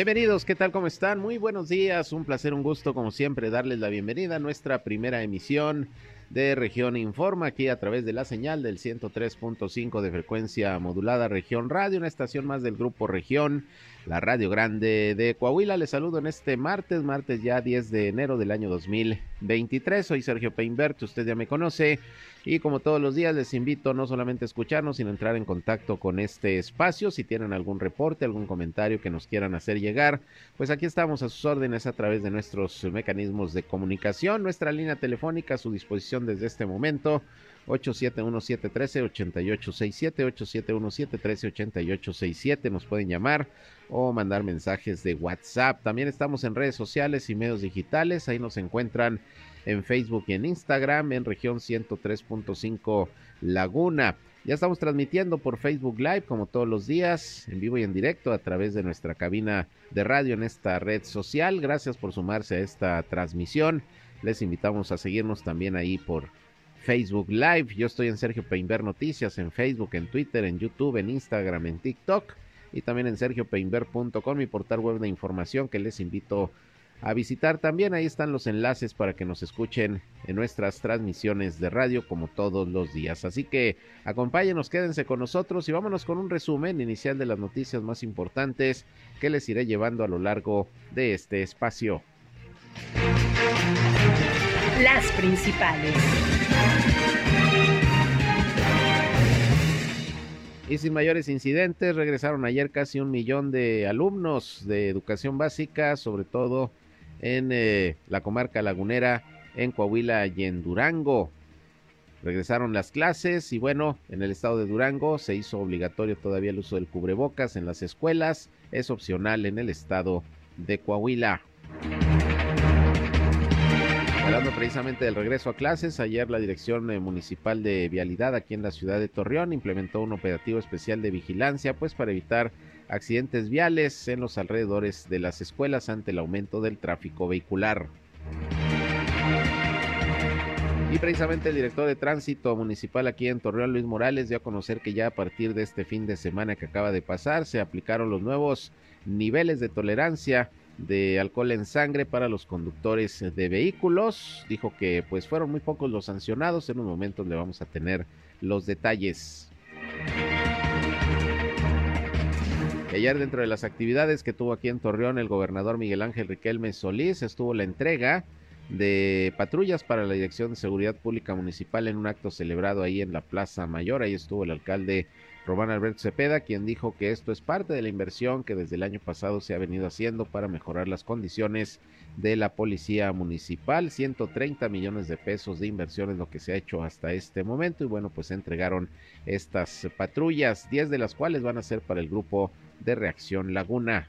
Bienvenidos, ¿qué tal? ¿Cómo están? Muy buenos días, un placer, un gusto como siempre darles la bienvenida a nuestra primera emisión de Región Informa aquí a través de la señal del 103.5 de frecuencia modulada Región Radio, una estación más del grupo Región la Radio Grande de Coahuila. Les saludo en este martes, martes ya 10 de enero del año 2023. Soy Sergio Peinbert, usted ya me conoce. Y como todos los días les invito no solamente a escucharnos, sino a entrar en contacto con este espacio. Si tienen algún reporte, algún comentario que nos quieran hacer llegar, pues aquí estamos a sus órdenes a través de nuestros mecanismos de comunicación. Nuestra línea telefónica a su disposición desde este momento 871-713-8867, 871-713-8867. Nos pueden llamar o mandar mensajes de WhatsApp. También estamos en redes sociales y medios digitales. Ahí nos encuentran en Facebook y en Instagram en región 103.5 Laguna. Ya estamos transmitiendo por Facebook Live como todos los días, en vivo y en directo a través de nuestra cabina de radio en esta red social. Gracias por sumarse a esta transmisión. Les invitamos a seguirnos también ahí por Facebook Live. Yo estoy en Sergio Peinber Noticias, en Facebook, en Twitter, en YouTube, en Instagram, en TikTok y también en sergiopeinber.com, mi portal web de información que les invito a visitar también. Ahí están los enlaces para que nos escuchen en nuestras transmisiones de radio como todos los días. Así que acompáñenos, quédense con nosotros y vámonos con un resumen inicial de las noticias más importantes que les iré llevando a lo largo de este espacio. Las principales. Y sin mayores incidentes, regresaron ayer casi un millón de alumnos de educación básica, sobre todo en eh, la comarca lagunera, en Coahuila y en Durango. Regresaron las clases y bueno, en el estado de Durango se hizo obligatorio todavía el uso del cubrebocas en las escuelas, es opcional en el estado de Coahuila. Hablando precisamente del regreso a clases, ayer la Dirección eh, Municipal de Vialidad aquí en la ciudad de Torreón implementó un operativo especial de vigilancia, pues para evitar accidentes viales en los alrededores de las escuelas ante el aumento del tráfico vehicular. Y precisamente el director de tránsito municipal aquí en Torreón, Luis Morales, dio a conocer que ya a partir de este fin de semana que acaba de pasar, se aplicaron los nuevos niveles de tolerancia de alcohol en sangre para los conductores de vehículos. Dijo que pues fueron muy pocos los sancionados. En un momento le vamos a tener los detalles. Ayer dentro de las actividades que tuvo aquí en Torreón el gobernador Miguel Ángel Riquelme Solís estuvo la entrega de patrullas para la Dirección de Seguridad Pública Municipal en un acto celebrado ahí en la Plaza Mayor. Ahí estuvo el alcalde Román Alberto Cepeda, quien dijo que esto es parte de la inversión que desde el año pasado se ha venido haciendo para mejorar las condiciones de la policía municipal. 130 millones de pesos de inversión es lo que se ha hecho hasta este momento y bueno, pues se entregaron estas patrullas, 10 de las cuales van a ser para el grupo de reacción Laguna.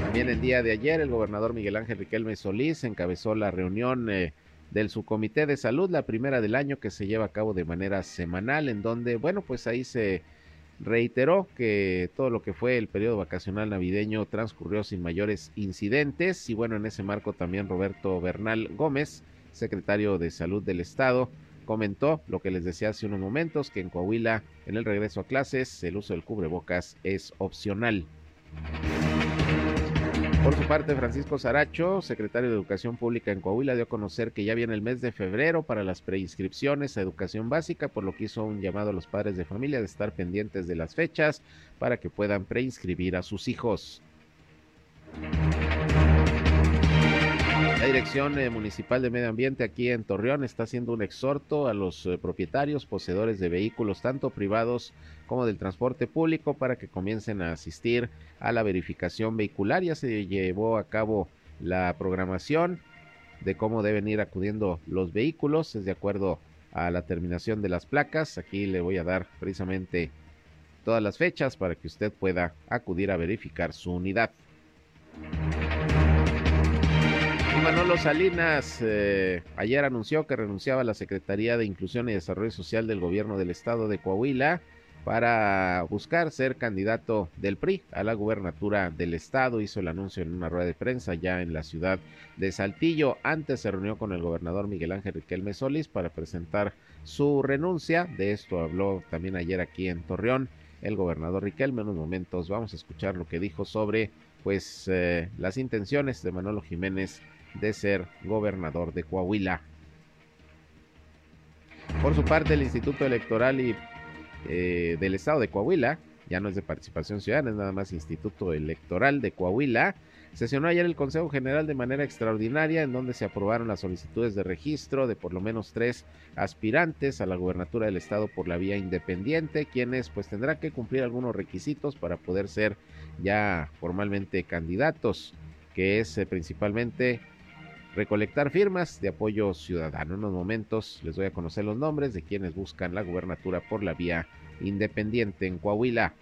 También el día de ayer el gobernador Miguel Ángel Riquelme Solís encabezó la reunión eh, del subcomité de salud, la primera del año que se lleva a cabo de manera semanal, en donde, bueno, pues ahí se reiteró que todo lo que fue el periodo vacacional navideño transcurrió sin mayores incidentes y bueno, en ese marco también Roberto Bernal Gómez, secretario de salud del estado, comentó lo que les decía hace unos momentos, que en Coahuila, en el regreso a clases, el uso del cubrebocas es opcional. Por su parte, Francisco Saracho, secretario de Educación Pública en Coahuila, dio a conocer que ya viene el mes de febrero para las preinscripciones a educación básica, por lo que hizo un llamado a los padres de familia de estar pendientes de las fechas para que puedan preinscribir a sus hijos. La Dirección eh, Municipal de Medio Ambiente aquí en Torreón está haciendo un exhorto a los eh, propietarios, poseedores de vehículos, tanto privados como del transporte público, para que comiencen a asistir a la verificación vehicular. Ya se llevó a cabo la programación de cómo deben ir acudiendo los vehículos, es de acuerdo a la terminación de las placas. Aquí le voy a dar precisamente todas las fechas para que usted pueda acudir a verificar su unidad. Manolo Salinas eh, ayer anunció que renunciaba a la Secretaría de Inclusión y Desarrollo Social del Gobierno del Estado de Coahuila para buscar ser candidato del PRI a la gubernatura del estado. Hizo el anuncio en una rueda de prensa ya en la ciudad de Saltillo. Antes se reunió con el gobernador Miguel Ángel Riquelme Solís para presentar su renuncia. De esto habló también ayer aquí en Torreón el gobernador Riquelme. En unos momentos vamos a escuchar lo que dijo sobre pues eh, las intenciones de Manolo Jiménez de ser gobernador de Coahuila. Por su parte, el Instituto Electoral y eh, del Estado de Coahuila, ya no es de participación ciudadana, es nada más Instituto Electoral de Coahuila, sesionó ayer el Consejo General de manera extraordinaria en donde se aprobaron las solicitudes de registro de por lo menos tres aspirantes a la gubernatura del estado por la vía independiente, quienes pues tendrán que cumplir algunos requisitos para poder ser ya formalmente candidatos, que es eh, principalmente recolectar firmas de apoyo ciudadano. En unos momentos les voy a conocer los nombres de quienes buscan la gubernatura por la vía independiente en Coahuila.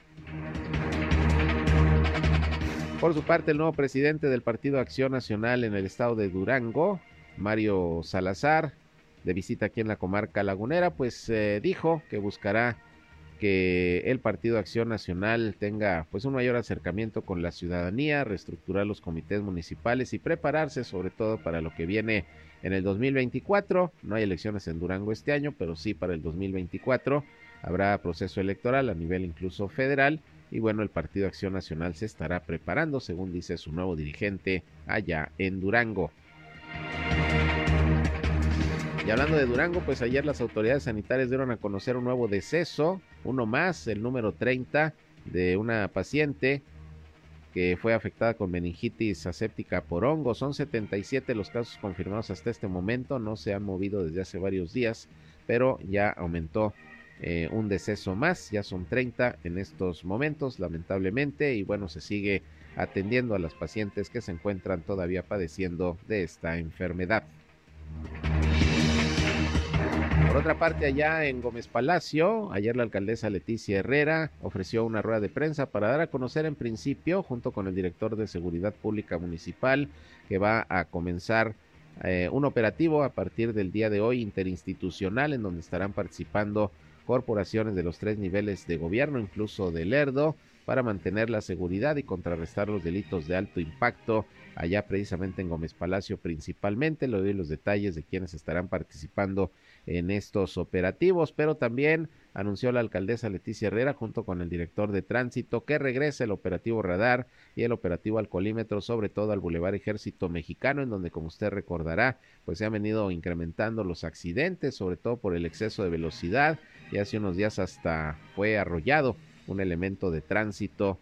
Por su parte, el nuevo presidente del Partido Acción Nacional en el estado de Durango, Mario Salazar, de visita aquí en la comarca lagunera, pues eh, dijo que buscará que el Partido Acción Nacional tenga pues un mayor acercamiento con la ciudadanía, reestructurar los comités municipales y prepararse sobre todo para lo que viene en el 2024. No hay elecciones en Durango este año, pero sí para el 2024 habrá proceso electoral a nivel incluso federal y bueno, el Partido Acción Nacional se estará preparando, según dice su nuevo dirigente allá en Durango. Y hablando de Durango, pues ayer las autoridades sanitarias dieron a conocer un nuevo deceso, uno más, el número 30 de una paciente que fue afectada con meningitis aséptica por hongo. Son 77 los casos confirmados hasta este momento, no se han movido desde hace varios días, pero ya aumentó eh, un deceso más, ya son 30 en estos momentos, lamentablemente, y bueno, se sigue atendiendo a las pacientes que se encuentran todavía padeciendo de esta enfermedad. Por otra parte, allá en Gómez Palacio, ayer la alcaldesa Leticia Herrera ofreció una rueda de prensa para dar a conocer en principio, junto con el director de Seguridad Pública Municipal, que va a comenzar eh, un operativo a partir del día de hoy interinstitucional en donde estarán participando corporaciones de los tres niveles de gobierno, incluso del ERDO, para mantener la seguridad y contrarrestar los delitos de alto impacto allá precisamente en Gómez Palacio principalmente. Le doy los detalles de quienes estarán participando en estos operativos, pero también anunció la alcaldesa Leticia Herrera junto con el director de tránsito que regrese el operativo radar y el operativo alcoholímetro, sobre todo al Boulevard Ejército Mexicano, en donde como usted recordará, pues se han venido incrementando los accidentes, sobre todo por el exceso de velocidad y hace unos días hasta fue arrollado un elemento de tránsito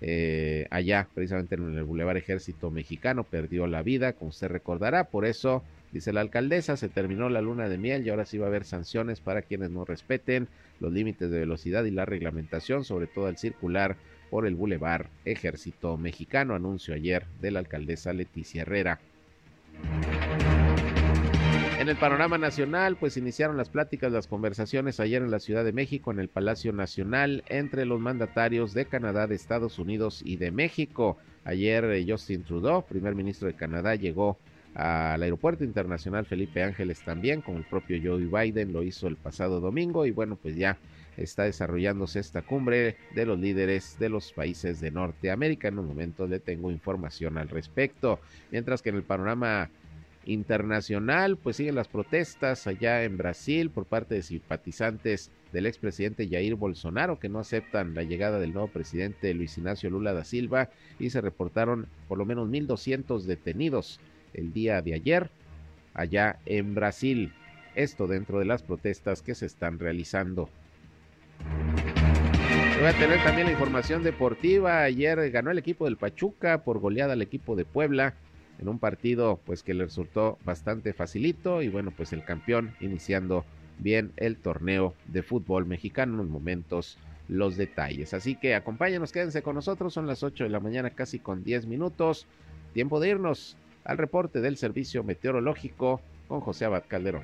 eh, allá, precisamente en el Boulevard Ejército Mexicano, perdió la vida, como usted recordará, por eso Dice la alcaldesa, se terminó la luna de miel y ahora sí va a haber sanciones para quienes no respeten los límites de velocidad y la reglamentación, sobre todo al circular por el Boulevard Ejército Mexicano, anuncio ayer de la alcaldesa Leticia Herrera. En el panorama nacional, pues iniciaron las pláticas, las conversaciones ayer en la Ciudad de México, en el Palacio Nacional, entre los mandatarios de Canadá, de Estados Unidos y de México. Ayer eh, Justin Trudeau, primer ministro de Canadá, llegó al Aeropuerto Internacional Felipe Ángeles también, como el propio Joe Biden lo hizo el pasado domingo y bueno, pues ya está desarrollándose esta cumbre de los líderes de los países de Norteamérica. En un momento le tengo información al respecto. Mientras que en el panorama internacional, pues siguen las protestas allá en Brasil por parte de simpatizantes del expresidente Jair Bolsonaro que no aceptan la llegada del nuevo presidente Luis Ignacio Lula da Silva y se reportaron por lo menos 1.200 detenidos el día de ayer allá en Brasil. Esto dentro de las protestas que se están realizando. Voy a tener también la información deportiva. Ayer ganó el equipo del Pachuca por goleada al equipo de Puebla en un partido pues que le resultó bastante facilito y bueno pues el campeón iniciando bien el torneo de fútbol mexicano en unos momentos los detalles. Así que acompáñenos, quédense con nosotros, son las 8 de la mañana casi con 10 minutos. Tiempo de irnos al reporte del Servicio Meteorológico con José Abad Calderón.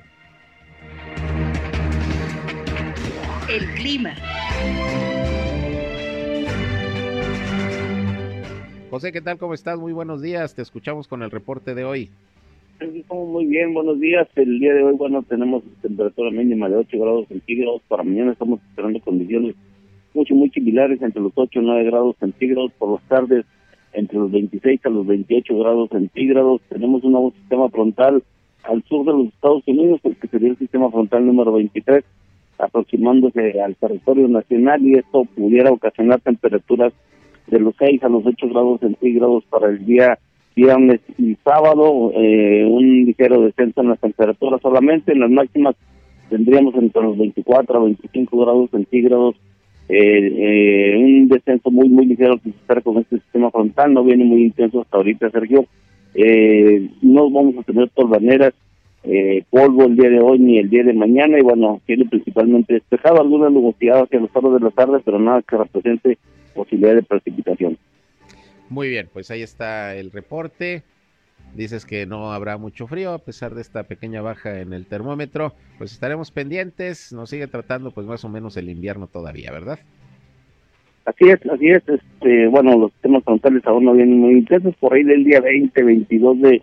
El clima. José, ¿qué tal? ¿Cómo estás? Muy buenos días. Te escuchamos con el reporte de hoy. Muy bien, buenos días. El día de hoy, bueno, tenemos temperatura mínima de 8 grados centígrados. Para mañana estamos esperando condiciones mucho, muy similares entre los 8 y 9 grados centígrados por las tardes entre los 26 a los 28 grados centígrados. Tenemos un nuevo sistema frontal al sur de los Estados Unidos, el que sería el sistema frontal número 23, aproximándose al territorio nacional y esto pudiera ocasionar temperaturas de los 6 a los 8 grados centígrados para el día viernes y sábado, eh, un ligero descenso en las temperaturas solamente, en las máximas tendríamos entre los 24 a 25 grados centígrados eh, un descenso muy, muy ligero que se con este sistema frontal, no viene muy intenso hasta ahorita, Sergio. Eh, no vamos a tener torbaneras, eh, polvo el día de hoy ni el día de mañana, y bueno, tiene principalmente despejado, algunas nubosidades hacia los horas de la tarde, pero nada que represente posibilidad de precipitación. Muy bien, pues ahí está el reporte. Dices que no habrá mucho frío a pesar de esta pequeña baja en el termómetro. Pues estaremos pendientes. Nos sigue tratando pues más o menos el invierno todavía, ¿verdad? Así es, así es. Este, bueno, los temas frontales aún no vienen muy intensos. Por ahí del día 20, 22 de,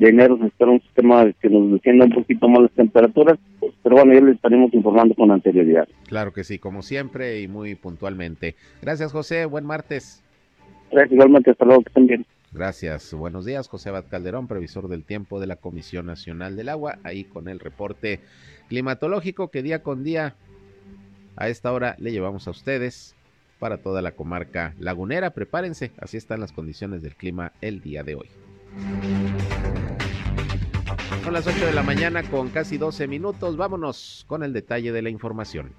enero se espera un sistema que nos descienda un poquito más las temperaturas. Pero bueno, ya les estaremos informando con anterioridad. Claro que sí, como siempre y muy puntualmente. Gracias, José. Buen martes. Gracias, igualmente. Hasta luego, que estén bien. Gracias. Buenos días, José Abad Calderón, previsor del tiempo de la Comisión Nacional del Agua, ahí con el reporte climatológico que día con día a esta hora le llevamos a ustedes para toda la comarca lagunera. Prepárense, así están las condiciones del clima el día de hoy. Son las 8 de la mañana con casi 12 minutos. Vámonos con el detalle de la información.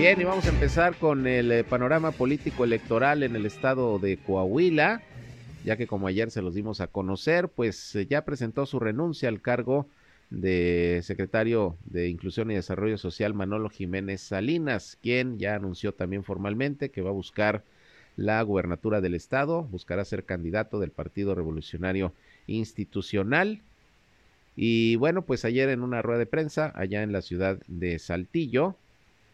Bien, y vamos a empezar con el eh, panorama político electoral en el estado de Coahuila, ya que como ayer se los dimos a conocer, pues eh, ya presentó su renuncia al cargo de secretario de Inclusión y Desarrollo Social Manolo Jiménez Salinas, quien ya anunció también formalmente que va a buscar la gubernatura del estado, buscará ser candidato del Partido Revolucionario Institucional. Y bueno, pues ayer en una rueda de prensa allá en la ciudad de Saltillo,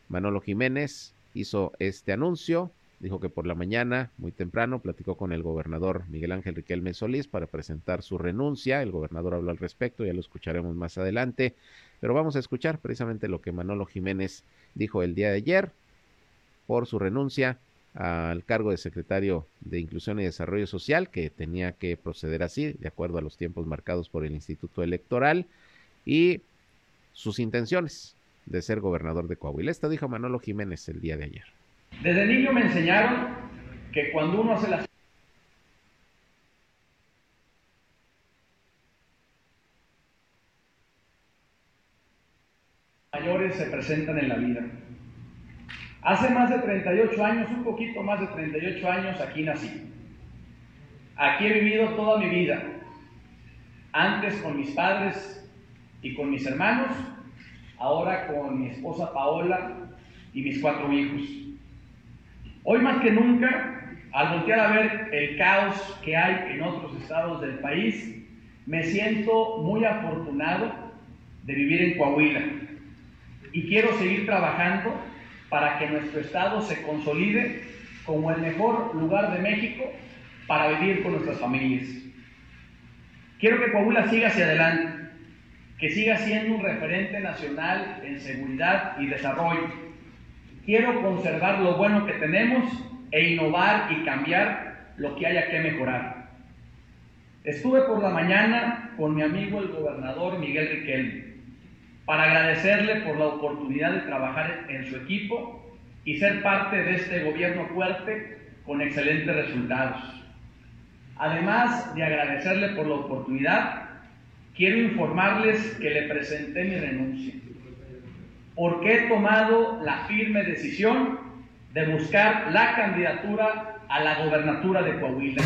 Manolo Jiménez hizo este anuncio, dijo que por la mañana, muy temprano, platicó con el gobernador Miguel Ángel Riquelme Solís para presentar su renuncia. El gobernador habló al respecto, ya lo escucharemos más adelante, pero vamos a escuchar precisamente lo que Manolo Jiménez dijo el día de ayer por su renuncia al cargo de secretario de Inclusión y Desarrollo Social, que tenía que proceder así, de acuerdo a los tiempos marcados por el Instituto Electoral, y sus intenciones de ser gobernador de Coahuila. Esto dijo Manolo Jiménez el día de ayer. Desde niño me enseñaron que cuando uno hace las mayores se presentan en la vida. Hace más de 38 años, un poquito más de 38 años, aquí nací. Aquí he vivido toda mi vida. Antes con mis padres y con mis hermanos ahora con mi esposa Paola y mis cuatro hijos. Hoy más que nunca, al voltear a ver el caos que hay en otros estados del país, me siento muy afortunado de vivir en Coahuila y quiero seguir trabajando para que nuestro estado se consolide como el mejor lugar de México para vivir con nuestras familias. Quiero que Coahuila siga hacia adelante que siga siendo un referente nacional en seguridad y desarrollo. Quiero conservar lo bueno que tenemos e innovar y cambiar lo que haya que mejorar. Estuve por la mañana con mi amigo el gobernador Miguel Riquelme para agradecerle por la oportunidad de trabajar en su equipo y ser parte de este gobierno fuerte con excelentes resultados. Además de agradecerle por la oportunidad, quiero informarles que le presenté mi renuncia, porque he tomado la firme decisión de buscar la candidatura a la gobernatura de Coahuila.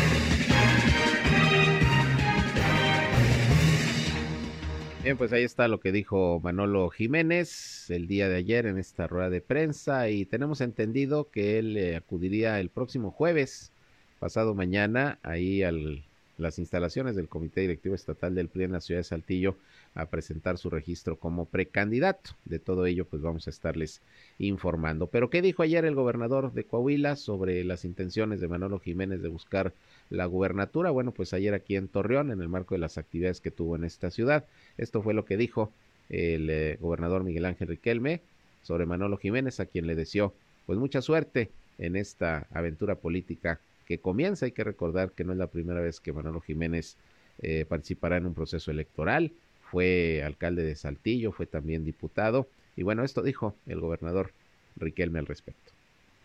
Bien, pues ahí está lo que dijo Manolo Jiménez el día de ayer en esta rueda de prensa y tenemos entendido que él eh, acudiría el próximo jueves, pasado mañana, ahí al las instalaciones del Comité Directivo Estatal del PRI en la ciudad de Saltillo a presentar su registro como precandidato. De todo ello, pues vamos a estarles informando. Pero, ¿qué dijo ayer el gobernador de Coahuila sobre las intenciones de Manolo Jiménez de buscar la gubernatura? Bueno, pues ayer aquí en Torreón, en el marco de las actividades que tuvo en esta ciudad, esto fue lo que dijo el eh, gobernador Miguel Ángel Riquelme sobre Manolo Jiménez, a quien le deseó pues mucha suerte en esta aventura política que comienza. Hay que recordar que no es la primera vez que Manolo Jiménez eh, participará en un proceso electoral. Fue alcalde de Saltillo, fue también diputado. Y bueno, esto dijo el gobernador Riquelme al respecto.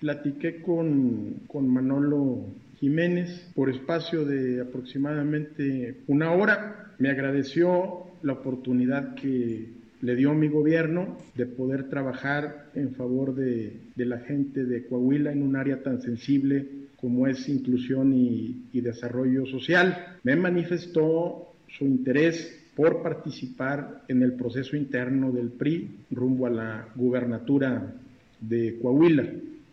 Platiqué con, con Manolo Jiménez por espacio de aproximadamente una hora. Me agradeció la oportunidad que le dio mi gobierno de poder trabajar en favor de, la gente de Coahuila en un área tan sensible como es inclusión y, desarrollo social. Me manifestó su interés por participar en el proceso interno del PRI rumbo a la gubernatura de Coahuila.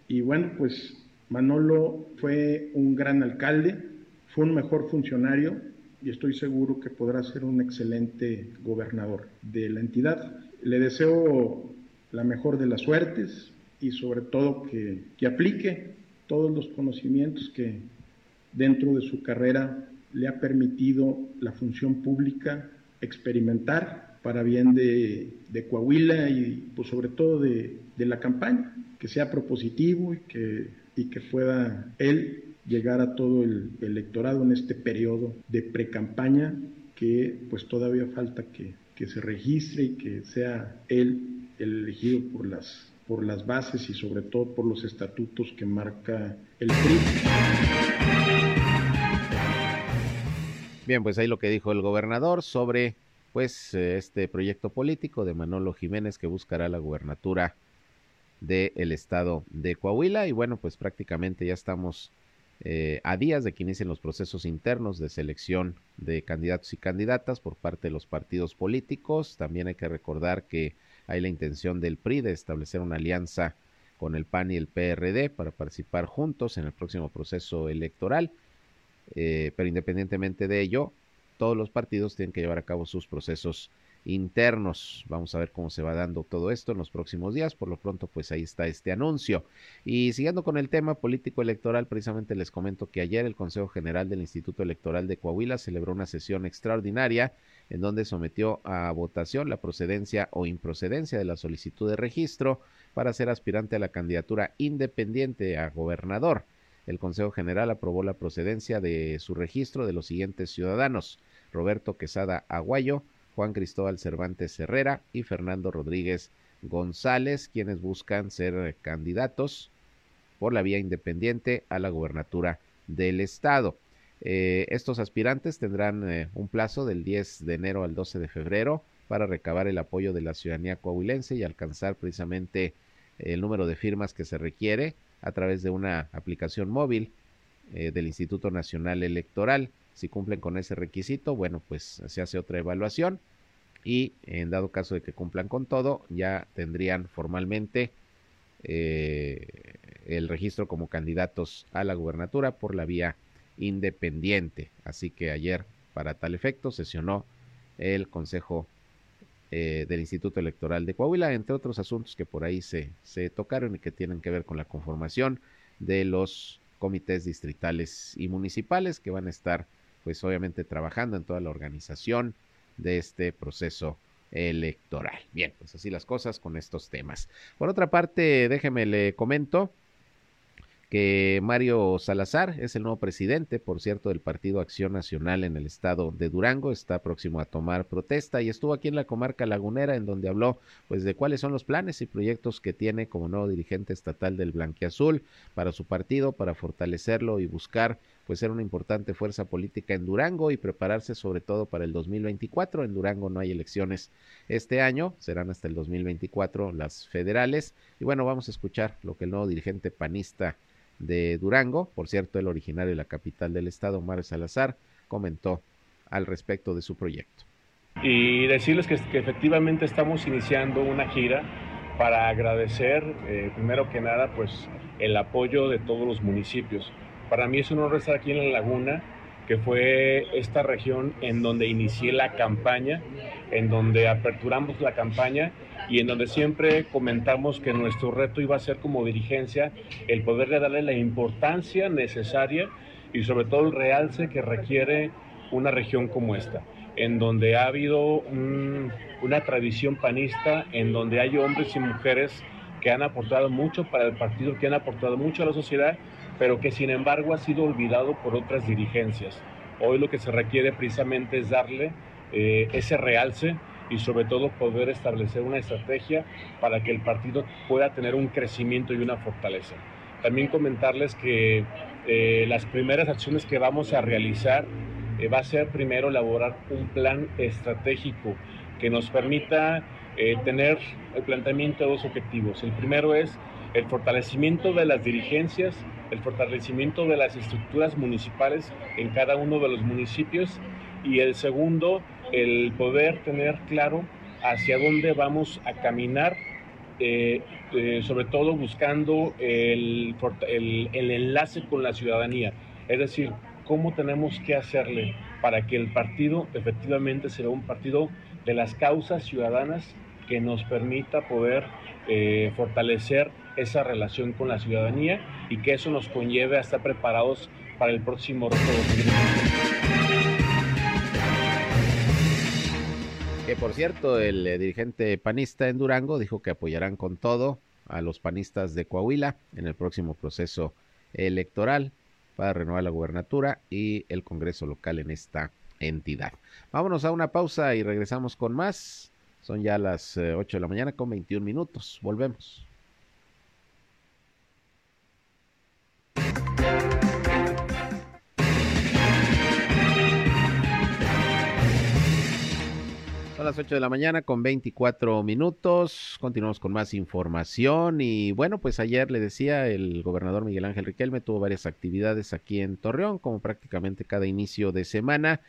Y bueno, pues Manolo fue un gran alcalde, fue un mejor funcionario, y estoy seguro que podrá ser un excelente gobernador de la entidad. Le deseo la mejor de las suertes y sobre todo que, que aplique todos los conocimientos que dentro de su carrera le ha permitido la función pública experimentar para bien de, de Coahuila y pues sobre todo de, de, la campaña, que sea propositivo y que, y que pueda él llegar a todo el electorado en este periodo de precampaña que pues todavía falta que, que se registre y que sea él el elegido por las por las bases y sobre todo por los estatutos que marca el PRI. Bien, pues ahí lo que dijo el gobernador sobre pues este proyecto político de Manolo Jiménez que buscará la gubernatura del estado de Coahuila y bueno, pues prácticamente ya estamos eh, a días de que inicien los procesos internos de selección de candidatos y candidatas por parte de los partidos políticos. También hay que recordar que hay la intención del PRI de establecer una alianza con el PAN y el PRD para participar juntos en el próximo proceso electoral. Eh, pero independientemente de ello, todos los partidos tienen que llevar a cabo sus procesos internos. Vamos a ver cómo se va dando todo esto en los próximos días. Por lo pronto, pues ahí está este anuncio. Y siguiendo con el tema político electoral, precisamente les comento que ayer el Consejo General del Instituto Electoral de Coahuila celebró una sesión extraordinaria en donde sometió a votación la procedencia o improcedencia de la solicitud de registro para ser aspirante a la candidatura independiente a gobernador. El Consejo General aprobó la procedencia de su registro de los siguientes ciudadanos. Roberto Quesada Aguayo, Juan Cristóbal Cervantes Herrera y Fernando Rodríguez González, quienes buscan ser candidatos por la vía independiente a la gobernatura del estado. Eh, estos aspirantes tendrán eh, un plazo del 10 de enero al 12 de febrero para recabar el apoyo de la ciudadanía coahuilense y alcanzar precisamente el número de firmas que se requiere a través de una aplicación móvil eh, del Instituto Nacional Electoral. Si cumplen con ese requisito, bueno, pues se hace otra evaluación y en dado caso de que cumplan con todo, ya tendrían formalmente eh, el registro como candidatos a la gubernatura por la vía independiente. Así que ayer, para tal efecto, sesionó el Consejo eh, del Instituto Electoral de Coahuila, entre otros asuntos que por ahí se, se tocaron y que tienen que ver con la conformación de los comités distritales y municipales que van a estar pues obviamente trabajando en toda la organización de este proceso electoral. Bien, pues así las cosas con estos temas. Por otra parte, déjeme le comento que Mario Salazar es el nuevo presidente, por cierto, del Partido Acción Nacional en el estado de Durango, está próximo a tomar protesta y estuvo aquí en la comarca lagunera en donde habló pues de cuáles son los planes y proyectos que tiene como nuevo dirigente estatal del Blanquiazul para su partido, para fortalecerlo y buscar pues ser una importante fuerza política en Durango y prepararse sobre todo para el 2024. En Durango no hay elecciones este año, serán hasta el 2024 las federales. Y bueno, vamos a escuchar lo que el nuevo dirigente panista de Durango, por cierto, el originario de la capital del estado, Mario Salazar, comentó al respecto de su proyecto. Y decirles que, efectivamente estamos iniciando una gira para agradecer, eh, primero que nada, pues el apoyo de todos los municipios. Para mí es un honor estar aquí en La Laguna, que fue esta región en donde inicié la campaña, en donde aperturamos la campaña y en donde siempre comentamos que nuestro reto iba a ser como dirigencia el poderle darle la importancia necesaria y sobre todo el realce que requiere una región como esta. en donde ha habido una tradición panista, en donde hay hombres y mujeres que han aportado mucho para el partido, que han aportado mucho a la sociedad, pero que sin embargo ha sido olvidado por otras dirigencias. Hoy lo que se requiere precisamente es darle eh, ese realce y sobre todo poder establecer una estrategia para que el partido pueda tener un crecimiento y una fortaleza. También comentarles que eh, las primeras acciones que vamos a realizar eh, va a ser primero elaborar un plan estratégico que nos permita eh, tener el planteamiento de dos objetivos. El primero es el fortalecimiento de las dirigencias, el fortalecimiento de las estructuras municipales en cada uno de los municipios y el segundo, el poder tener claro hacia dónde vamos a caminar eh, eh, sobre todo buscando el, el, enlace con la ciudadanía, es decir, cómo tenemos que hacerle para que el partido efectivamente sea un partido de las causas ciudadanas que nos permita poder eh, fortalecer esa relación con la ciudadanía y que eso nos conlleve a estar preparados para el próximo reto Que por cierto, el eh, dirigente panista en Durango dijo que apoyarán con todo a los panistas de Coahuila en el próximo proceso electoral para renovar la gubernatura y el Congreso local en esta entidad. Vámonos a una pausa y regresamos con más. Son ya las 8 eh, de la mañana con 21 minutos. Volvemos. Las 8 de la mañana con 24 minutos. Continuamos con más información. Y bueno, pues ayer le decía, el gobernador Miguel Ángel Riquelme tuvo varias actividades aquí en Torreón, como prácticamente cada inicio de semana.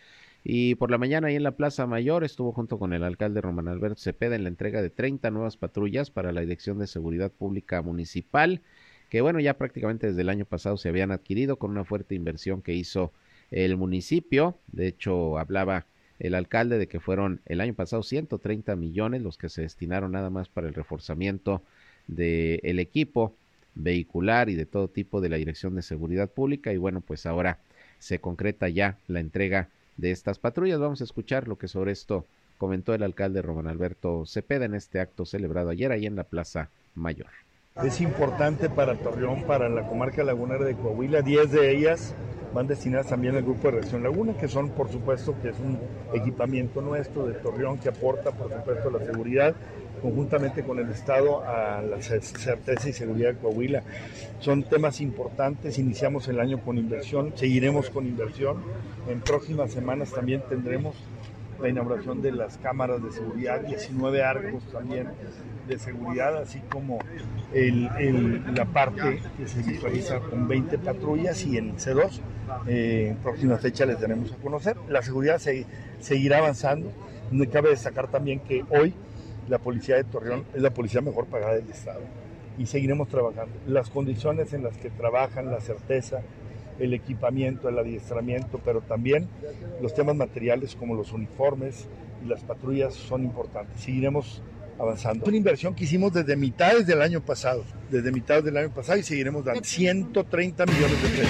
Y por la mañana ahí en la Plaza Mayor estuvo junto con el alcalde Román Alberto Cepeda en la entrega de 30 nuevas patrullas para la Dirección de Seguridad Pública Municipal, que bueno, ya prácticamente desde el año pasado se habían adquirido con una fuerte inversión que hizo el municipio. De hecho, hablaba el alcalde de que fueron el año pasado 130 millones los que se destinaron nada más para el reforzamiento del equipo vehicular y de todo tipo de la Dirección de Seguridad Pública y bueno, pues ahora se concreta ya la entrega de estas patrullas. Vamos a escuchar lo que sobre esto comentó el alcalde Román Alberto Cepeda en este acto celebrado ayer ahí en la Plaza Mayor. Es importante para Torreón, para la comarca lagunera de Coahuila, 10 de ellas van destinadas también al grupo de Reacción Laguna, que son, por supuesto, que es un equipamiento nuestro de Torreón que aporta, por supuesto, la seguridad conjuntamente con el Estado a la certeza y seguridad de Coahuila. Son temas importantes, iniciamos el año con inversión, seguiremos con inversión. En próximas semanas también tendremos la inauguración de las cámaras de seguridad, 19 arcos también de seguridad, así como la parte que se visualiza con 20 patrullas y en C2. Eh, en próxima fecha les daremos a conocer. La seguridad se, seguirá avanzando. No cabe destacar también que hoy la policía de Torreón es la policía mejor pagada del Estado y seguiremos trabajando. Las condiciones en las que trabajan, la certeza, el equipamiento, el adiestramiento, pero también los temas materiales como los uniformes y las patrullas son importantes. Seguiremos avanzando. Es una inversión que hicimos desde mitades del año pasado, desde mitades del año pasado y seguiremos dando 130 millones de pesos.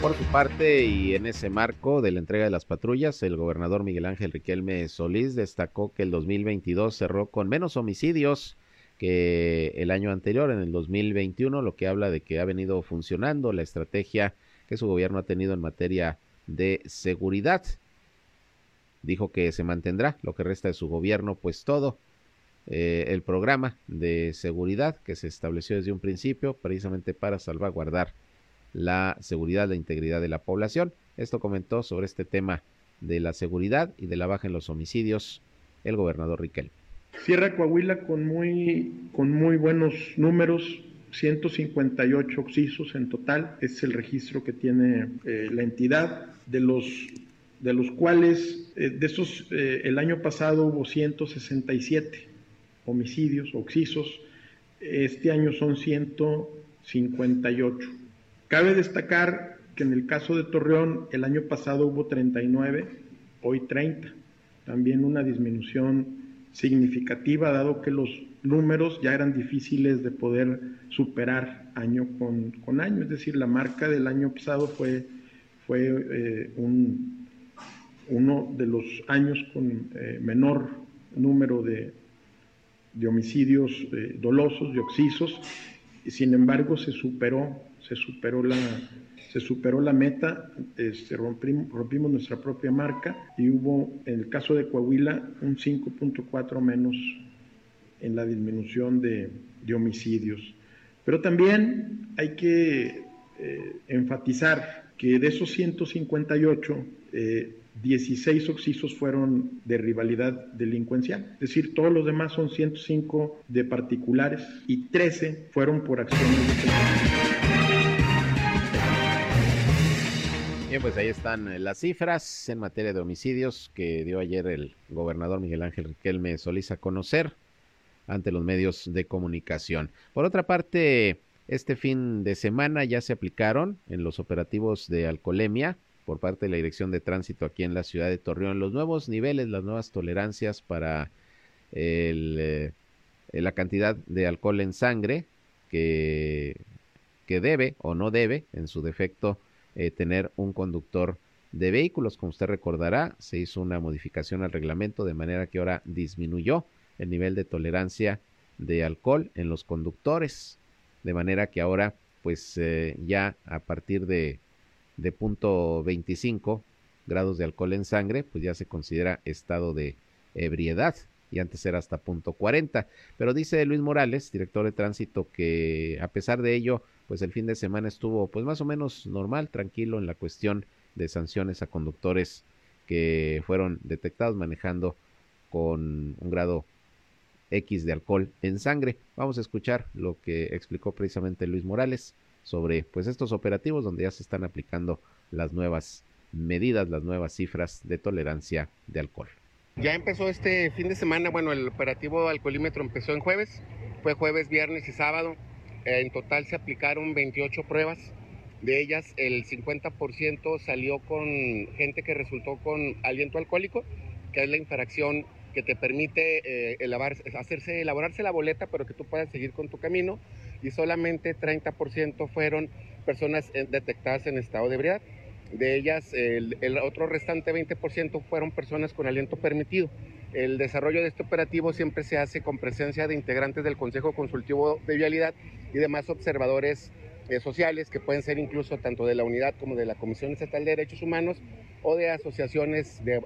Por su parte, y en ese marco de la entrega de las patrullas, el gobernador Miguel Ángel Riquelme Solís destacó que el 2022 cerró con menos homicidios que el año anterior, en el 2021, lo que habla de que ha venido funcionando la estrategia que su gobierno ha tenido en materia de seguridad. Dijo que se mantendrá lo que resta de su gobierno, pues todo eh, el programa de seguridad que se estableció desde un principio, precisamente para salvaguardar la seguridad, la integridad de la población. Esto comentó sobre este tema de la seguridad y de la baja en los homicidios el gobernador Riquel. Cierra Coahuila con muy, con muy buenos números, 158 oxisos en total, es el registro que tiene eh, la entidad, de los, de los cuales, eh, de esos, eh, el año pasado hubo 167 homicidios, oxisos, este año son 158. Cabe destacar que en el caso de Torreón el año pasado hubo 39, hoy 30. También una disminución significativa dado que los números ya eran difíciles de poder superar año con, año. Es decir, la marca del año pasado fue, fue eh, un, uno de los años con eh, menor número de, de homicidios eh, dolosos, de oxisos, sin embargo se superó, se superó la, se superó la meta, este, rompimos, nuestra propia marca y hubo, en el caso de Coahuila, un 5.4 menos en la disminución de, de, homicidios. Pero también hay que eh, enfatizar que de esos 158, eh, 16 oxisos fueron de rivalidad delincuencial, es decir, todos los demás son 105 de particulares y 13 fueron por acciones de Bien, pues ahí están eh, las cifras en materia de homicidios que dio ayer el gobernador Miguel Ángel Riquelme Solís a conocer ante los medios de comunicación. Por otra parte, este fin de semana ya se aplicaron en los operativos de alcoholemia por parte de la Dirección de Tránsito aquí en la ciudad de Torreón los nuevos niveles, las nuevas tolerancias para el, eh, la cantidad de alcohol en sangre que, que debe o no debe, en su defecto, eh, tener un conductor de vehículos. Como usted recordará, se hizo una modificación al reglamento de manera que ahora disminuyó el nivel de tolerancia de alcohol en los conductores, de manera que ahora pues eh, ya a partir de, de punto 25 grados de alcohol en sangre, pues ya se considera estado de ebriedad y antes era hasta punto 40. Pero dice Luis Morales, director de tránsito, que a pesar de ello, pues el fin de semana estuvo pues más o menos normal, tranquilo en la cuestión de sanciones a conductores que fueron detectados manejando con un grado X de alcohol en sangre. Vamos a escuchar lo que explicó precisamente Luis Morales sobre pues estos operativos donde ya se están aplicando las nuevas medidas, las nuevas cifras de tolerancia de alcohol. Ya empezó este fin de semana, bueno, el operativo alcoholímetro empezó en jueves, fue jueves, viernes y sábado. En total se aplicaron 28 pruebas, de ellas el 50% salió con gente que resultó con aliento alcohólico, que es la infracción que te permite eh, hacerse, elaborarse la boleta, pero que tú puedas seguir con tu camino, y solamente 30% fueron personas eh, detectadas en estado de ebriedad. De ellas, el, el otro restante 20% fueron personas con aliento permitido. El desarrollo de este operativo siempre se hace con presencia de integrantes del Consejo Consultivo de Vialidad y demás observadores eh, sociales que pueden ser incluso tanto de la unidad como de la Comisión Estatal de Derechos Humanos o de asociaciones de,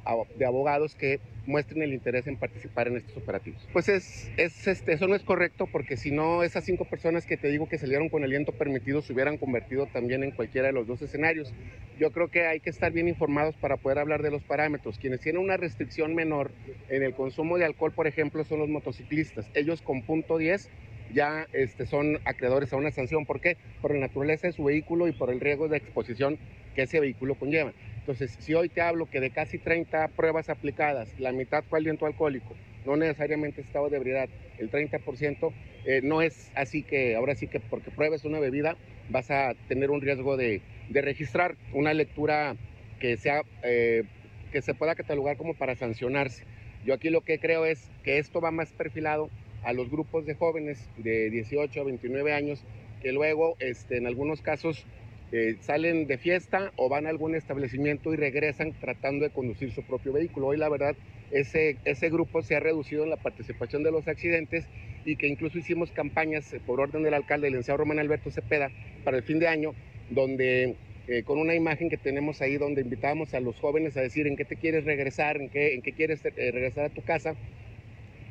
abogados que muestren el interés en participar en estos operativos. Pues es, es este, eso no es correcto porque si no esas cinco personas que te digo que salieron con aliento permitido se hubieran convertido también en cualquiera de los dos escenarios. Yo creo que hay que estar bien informados para poder hablar de los parámetros. Quienes tienen una restricción menor en el consumo de alcohol, por ejemplo, son los motociclistas. Ellos con punto 10 ya este, son acreedores a una sanción. ¿Por qué? Por la naturaleza de su vehículo y por el riesgo de exposición que ese vehículo conlleva. Entonces, si hoy te hablo que de casi 30 pruebas aplicadas, la mitad fue aliento alcohólico, no necesariamente estado de ebriedad, el 30%, eh, no es así que ahora sí que porque pruebes una bebida vas a tener un riesgo de, de registrar una lectura que, sea, eh, que se pueda catalogar como para sancionarse. Yo aquí lo que creo es que esto va más perfilado a los grupos de jóvenes de 18 a 29 años que luego este, en algunos casos eh, salen de fiesta o van a algún establecimiento y regresan tratando de conducir su propio vehículo. Hoy la verdad ese, ese grupo se ha reducido en la participación de los accidentes y que incluso hicimos campañas eh, por orden del alcalde, el licenciado Román Alberto Cepeda, para el fin de año, donde eh, con una imagen que tenemos ahí donde invitábamos a los jóvenes a decir en qué te quieres regresar, en qué, en qué quieres regresar a tu casa,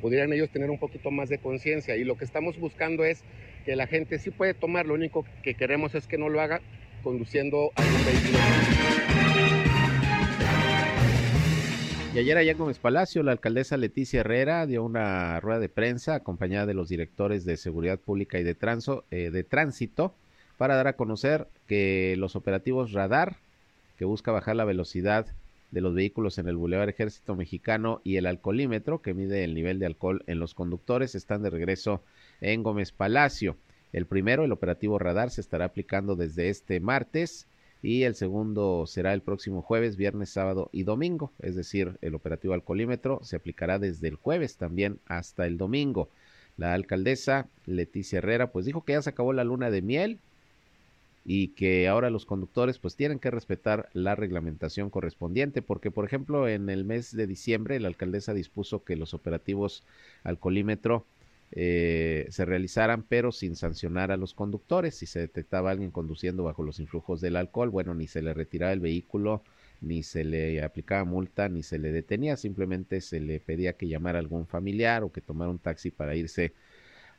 pudieran ellos tener un poquito más de conciencia. Y lo que estamos buscando es que la gente sí puede tomar, lo único que queremos es que no lo haga conduciendo algún vehículo. Y ayer allá en Gómez Palacio, la alcaldesa Leticia Herrera dio una rueda de prensa acompañada de los directores de Seguridad Pública y de, eh, de Tránsito para dar a conocer que los operativos radar, que busca bajar la velocidad de los vehículos en el Boulevard Ejército Mexicano y el alcoholímetro, que mide el nivel de alcohol en los conductores, están de regreso en Gómez Palacio. El primero, el operativo radar, se estará aplicando desde este martes y el segundo será el próximo jueves, viernes, sábado y domingo. Es decir, el operativo alcoholímetro se aplicará desde el jueves también hasta el domingo. La alcaldesa Leticia Herrera pues dijo que ya se acabó la luna de miel y que ahora los conductores pues tienen que respetar la reglamentación correspondiente porque por ejemplo en el mes de diciembre la alcaldesa dispuso que los operativos alcoholímetro eh, se realizaran pero sin sancionar a los conductores si se detectaba alguien conduciendo bajo los influjos del alcohol bueno ni se le retiraba el vehículo ni se le aplicaba multa ni se le detenía simplemente se le pedía que llamara a algún familiar o que tomara un taxi para irse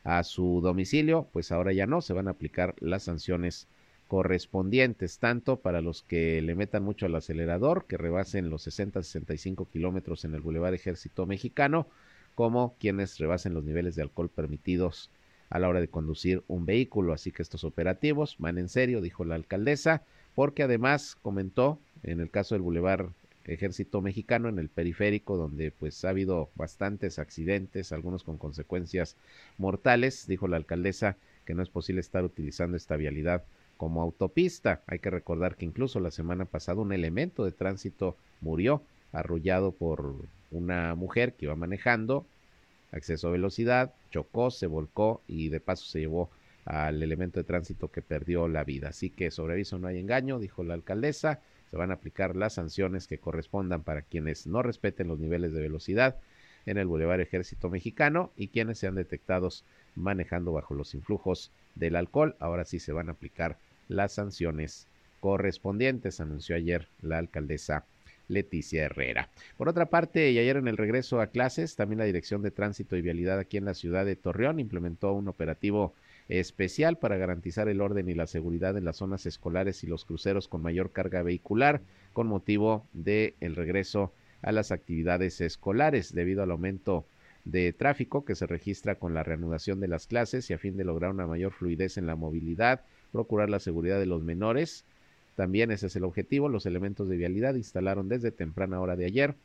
a su domicilio pues ahora ya no se van a aplicar las sanciones correspondientes, tanto para los que le metan mucho al acelerador, que rebasen los 60-65 kilómetros en el Boulevard Ejército Mexicano, como quienes rebasen los niveles de alcohol permitidos a la hora de conducir un vehículo. Así que estos operativos van en serio, dijo la alcaldesa, porque además comentó en el caso del Boulevard Ejército Mexicano en el periférico, donde pues ha habido bastantes accidentes, algunos con consecuencias mortales, dijo la alcaldesa que no es posible estar utilizando esta vialidad como autopista. Hay que recordar que incluso la semana pasada un elemento de tránsito murió arrollado por una mujer que iba manejando, acceso a velocidad, chocó, se volcó y de paso se llevó al elemento de tránsito que perdió la vida. Así que sobre aviso no hay engaño, dijo la alcaldesa, se van a aplicar las sanciones que correspondan para quienes no respeten los niveles de velocidad en el Boulevard Ejército Mexicano y quienes sean detectados manejando bajo los influjos del alcohol. Ahora sí se van a aplicar las sanciones correspondientes, anunció ayer la alcaldesa Leticia Herrera. Por otra parte, y ayer en el regreso a clases, también la Dirección de Tránsito y Vialidad aquí en la ciudad de Torreón implementó un operativo especial para garantizar el orden y la seguridad en las zonas escolares y los cruceros con mayor carga vehicular con motivo del el regreso a las actividades escolares debido al aumento de tráfico que se registra con la reanudación de las clases y a fin de lograr una mayor fluidez en la movilidad procurar la seguridad de los menores. También ese es el objetivo. Los elementos de vialidad instalaron desde temprana hora de ayer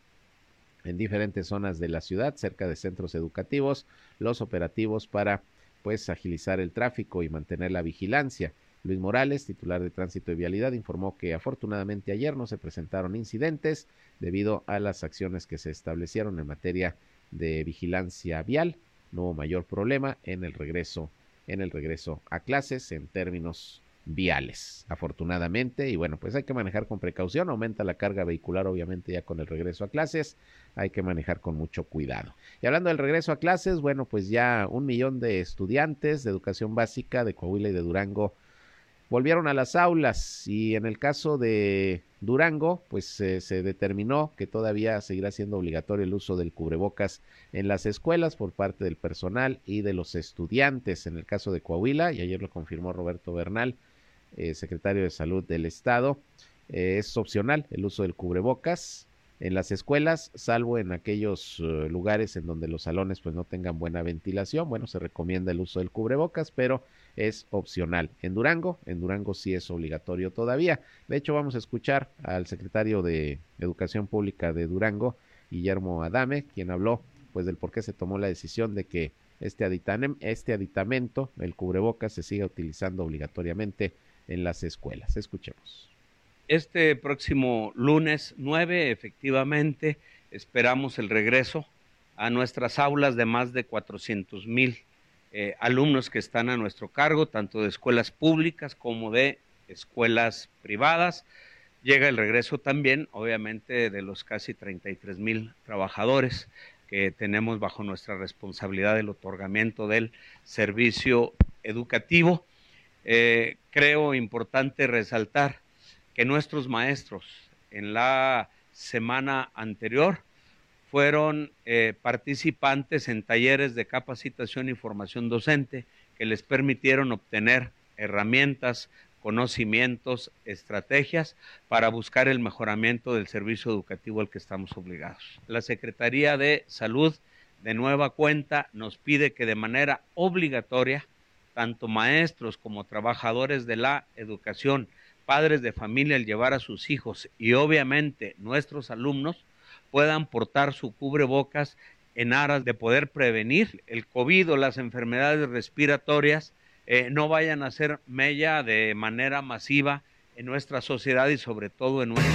en diferentes zonas de la ciudad, cerca de centros educativos, los operativos para pues agilizar el tráfico y mantener la vigilancia. Luis Morales, titular de Tránsito y Vialidad, informó que afortunadamente ayer no se presentaron incidentes debido a las acciones que se establecieron en materia de vigilancia vial. No hubo mayor problema en el regreso en el regreso a clases en términos viales, afortunadamente. Y bueno, pues hay que manejar con precaución, aumenta la carga vehicular obviamente ya con el regreso a clases, hay que manejar con mucho cuidado. Y hablando del regreso a clases, bueno, pues ya un millón de estudiantes de educación básica de Coahuila y de Durango volvieron a las aulas y en el caso de Durango, pues eh, se determinó que todavía seguirá siendo obligatorio el uso del cubrebocas en las escuelas por parte del personal y de los estudiantes. En el caso de Coahuila, y ayer lo confirmó Roberto Bernal, eh, secretario de Salud del Estado, eh, es opcional el uso del cubrebocas en las escuelas, salvo en aquellos lugares en donde los salones pues no tengan buena ventilación. Bueno, se recomienda el uso del cubrebocas, pero es opcional. En Durango, en Durango sí es obligatorio todavía. De hecho, vamos a escuchar al secretario de Educación Pública de Durango, Guillermo Adame, quien habló pues del por qué se tomó la decisión de que este, aditamen, este aditamento, el cubrebocas, se siga utilizando obligatoriamente en las escuelas. Escuchemos. Este próximo lunes 9, efectivamente, esperamos el regreso a nuestras aulas de más de 400 mil eh, alumnos que están a nuestro cargo, tanto de escuelas públicas como de escuelas privadas. Llega el regreso también, obviamente, de los casi 33 mil trabajadores que tenemos bajo nuestra responsabilidad el otorgamiento del servicio educativo. Eh, creo importante resaltar que nuestros maestros en la semana anterior fueron eh, participantes en talleres de capacitación y formación docente que les permitieron obtener herramientas, conocimientos, estrategias para buscar el mejoramiento del servicio educativo al que estamos obligados. La Secretaría de Salud, de nueva cuenta, nos pide que de manera obligatoria, tanto maestros como trabajadores de la educación, padres de familia al llevar a sus hijos y obviamente nuestros alumnos, puedan portar su cubrebocas en aras de poder prevenir el COVID o las enfermedades respiratorias eh, no vayan a ser mella de manera masiva en nuestra sociedad y sobre todo en nuestro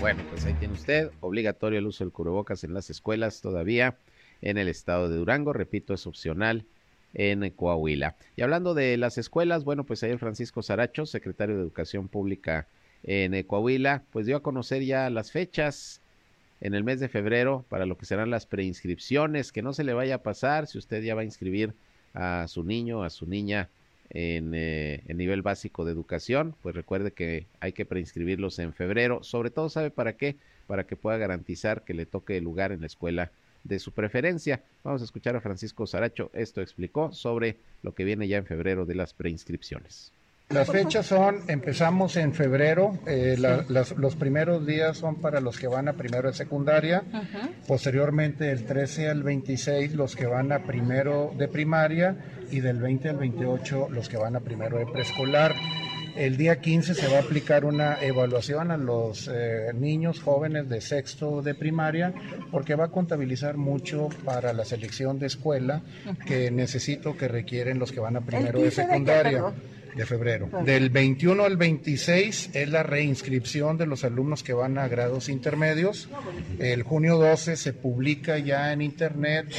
Bueno, pues ahí tiene usted, obligatorio el uso del cubrebocas en las escuelas todavía en el estado de Durango, repito, es opcional en Coahuila. Y hablando de las escuelas, bueno, pues ayer Francisco Saracho, secretario de Educación Pública en Coahuila, pues dio a conocer ya las fechas en el mes de febrero para lo que serán las preinscripciones, que no se le vaya a pasar si usted ya va a inscribir a su niño, a su niña en eh, el nivel básico de educación, pues recuerde que hay que preinscribirlos en febrero, sobre todo sabe para qué, para que pueda garantizar que le toque el lugar en la escuela de su preferencia. Vamos a escuchar a Francisco Saracho, esto explicó sobre lo que viene ya en febrero de las preinscripciones. Las fechas son, empezamos en febrero, eh, los primeros días son para los que van a primero de secundaria, posteriormente del 13 al 26 los que van a primero de primaria y del 20 al 28 los que van a primero de preescolar. El día 15 se va a aplicar una evaluación a los eh, niños jóvenes de sexto de primaria porque va a contabilizar mucho para la selección de escuela que necesito que requieren los que van a primero de secundaria de febrero. Del 21 al 26 es la reinscripción de los alumnos que van a grados intermedios. El junio 12 se publica ya en internet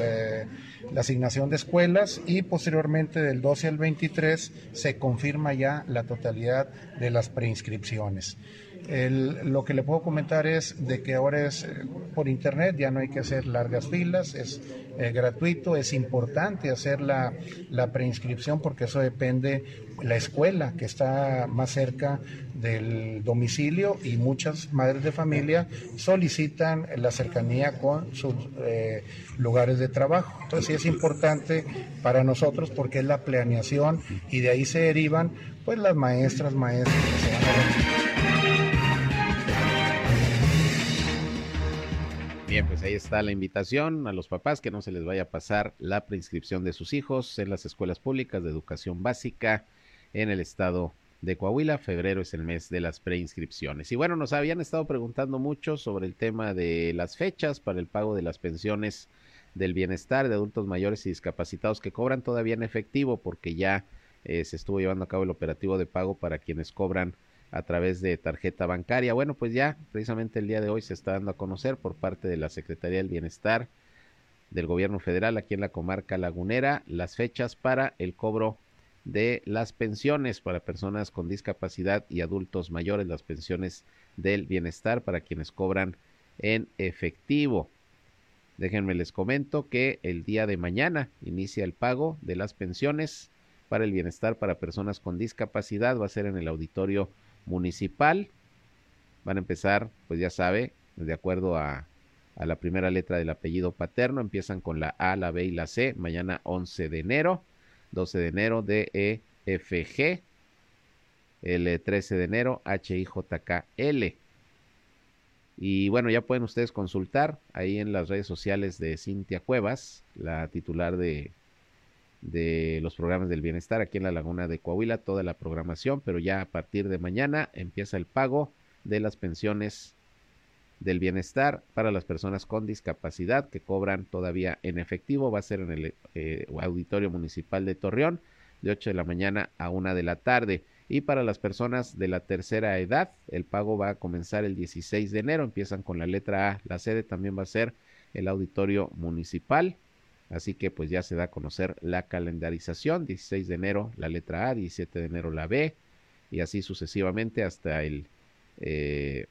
eh, la asignación de escuelas y posteriormente del 12 al 23 se confirma ya la totalidad de las preinscripciones lo que le puedo comentar es de que ahora es eh, por internet, ya no hay que hacer largas filas, es eh, gratuito, es importante hacer la, la preinscripción porque eso depende la escuela que está más cerca del domicilio y muchas madres de familia solicitan la cercanía con sus eh, lugares de trabajo. Entonces sí es importante para nosotros porque es la planeación y de ahí se derivan pues las maestras, maestros que se van a Bien, pues ahí está la invitación a los papás que no se les vaya a pasar la preinscripción de sus hijos en las escuelas públicas de educación básica en el estado de Coahuila. Febrero es el mes de las preinscripciones. Y bueno, nos habían estado preguntando mucho sobre el tema de las fechas para el pago de las pensiones del bienestar de adultos mayores y discapacitados que cobran todavía en efectivo porque ya eh, se estuvo llevando a cabo el operativo de pago para quienes cobran a través de tarjeta bancaria. Bueno, pues ya precisamente el día de hoy se está dando a conocer por parte de la Secretaría del Bienestar del Gobierno Federal aquí en la comarca lagunera las fechas para el cobro de las pensiones para personas con discapacidad y adultos mayores, las pensiones del bienestar para quienes cobran en efectivo. Déjenme les comento que el día de mañana inicia el pago de las pensiones para el bienestar para personas con discapacidad. Va a ser en el auditorio municipal. Van a empezar, pues ya sabe, de acuerdo a, a la primera letra del apellido paterno, empiezan con la A, la B y la C, mañana 11 de enero, 12 de enero D, E, F, G, el 13 de enero H, I, J, K, L. Y bueno, ya pueden ustedes consultar ahí en las redes sociales de Cintia Cuevas, la titular de de los programas del bienestar aquí en la Laguna de Coahuila, toda la programación, pero ya a partir de mañana empieza el pago de las pensiones del bienestar para las personas con discapacidad que cobran todavía en efectivo. Va a ser en el eh, Auditorio Municipal de Torreón de 8 de la mañana a 1 de la tarde. Y para las personas de la tercera edad, el pago va a comenzar el 16 de enero. Empiezan con la letra A. La sede también va a ser el Auditorio Municipal Así que pues ya se da a conocer la calendarización, 16 de enero la letra A, 17 de enero la B y así sucesivamente hasta el eh,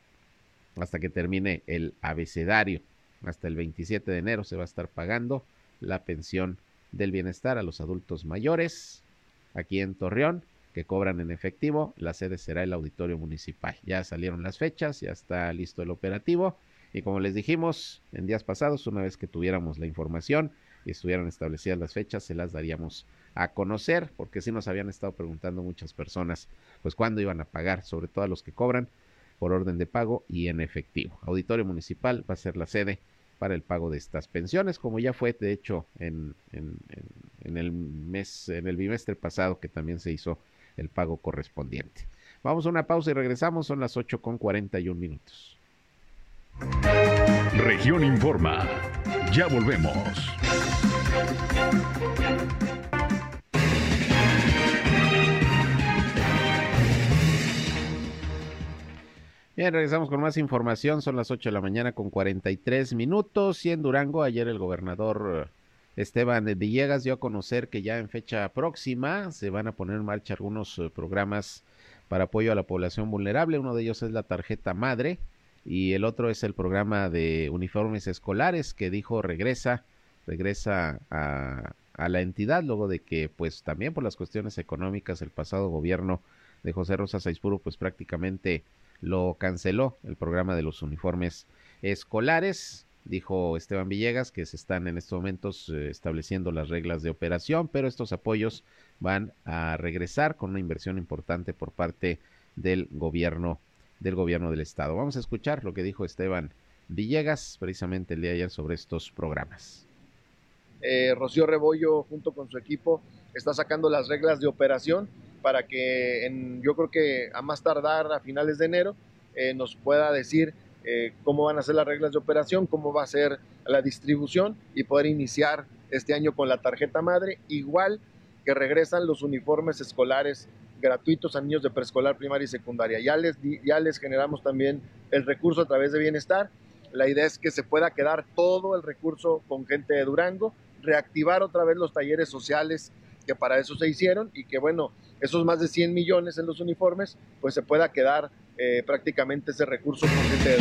hasta que termine el abecedario. Hasta el 27 de enero se va a estar pagando la pensión del bienestar a los adultos mayores aquí en Torreón que cobran en efectivo. La sede será el auditorio municipal. Ya salieron las fechas, ya está listo el operativo y como les dijimos en días pasados, una vez que tuviéramos la información, y estuvieran establecidas las fechas, se las daríamos a conocer, porque si nos habían estado preguntando muchas personas, pues cuándo iban a pagar, sobre todo a los que cobran por orden de pago y en efectivo. Auditorio Municipal va a ser la sede para el pago de estas pensiones, como ya fue de hecho en, el mes, en el bimestre pasado que también se hizo el pago correspondiente. Vamos a una pausa y regresamos, son las 8 con 41 minutos. Región Informa. Ya volvemos. Bien, regresamos con más información. Son las 8 de la mañana con 43 minutos. Y en Durango, ayer el gobernador Esteban Villegas dio a conocer que ya en fecha próxima se van a poner en marcha algunos eh, programas para apoyo a la población vulnerable. Uno de ellos es la tarjeta madre y el otro es el programa de uniformes escolares que dijo regresa, regresa a, la entidad luego de que pues también por las cuestiones económicas el pasado gobierno de José Rosa Saizpuro pues prácticamente lo canceló el programa de los uniformes escolares. Dijo Esteban Villegas que se están en estos momentos eh, estableciendo las reglas de operación, pero estos apoyos van a regresar con una inversión importante por parte del gobierno del gobierno del estado. Vamos a escuchar lo que dijo Esteban Villegas precisamente el día de ayer sobre estos programas. Eh, Rocío Rebollo junto con su equipo está sacando las reglas de operación para que yo creo que a más tardar a finales de enero eh, nos pueda decir eh, cómo van a ser las reglas de operación, cómo va a ser la distribución y poder iniciar este año con la tarjeta madre, igual que regresan los uniformes escolares gratuitos a niños de preescolar, primaria y secundaria. Ya les, ya les generamos también el recurso a través de bienestar. La idea es que se pueda quedar todo el recurso con gente de Durango, reactivar otra vez los talleres sociales que para eso se hicieron y que bueno, esos más de 100 millones en los uniformes, pues se pueda quedar eh, prácticamente ese recurso con gente de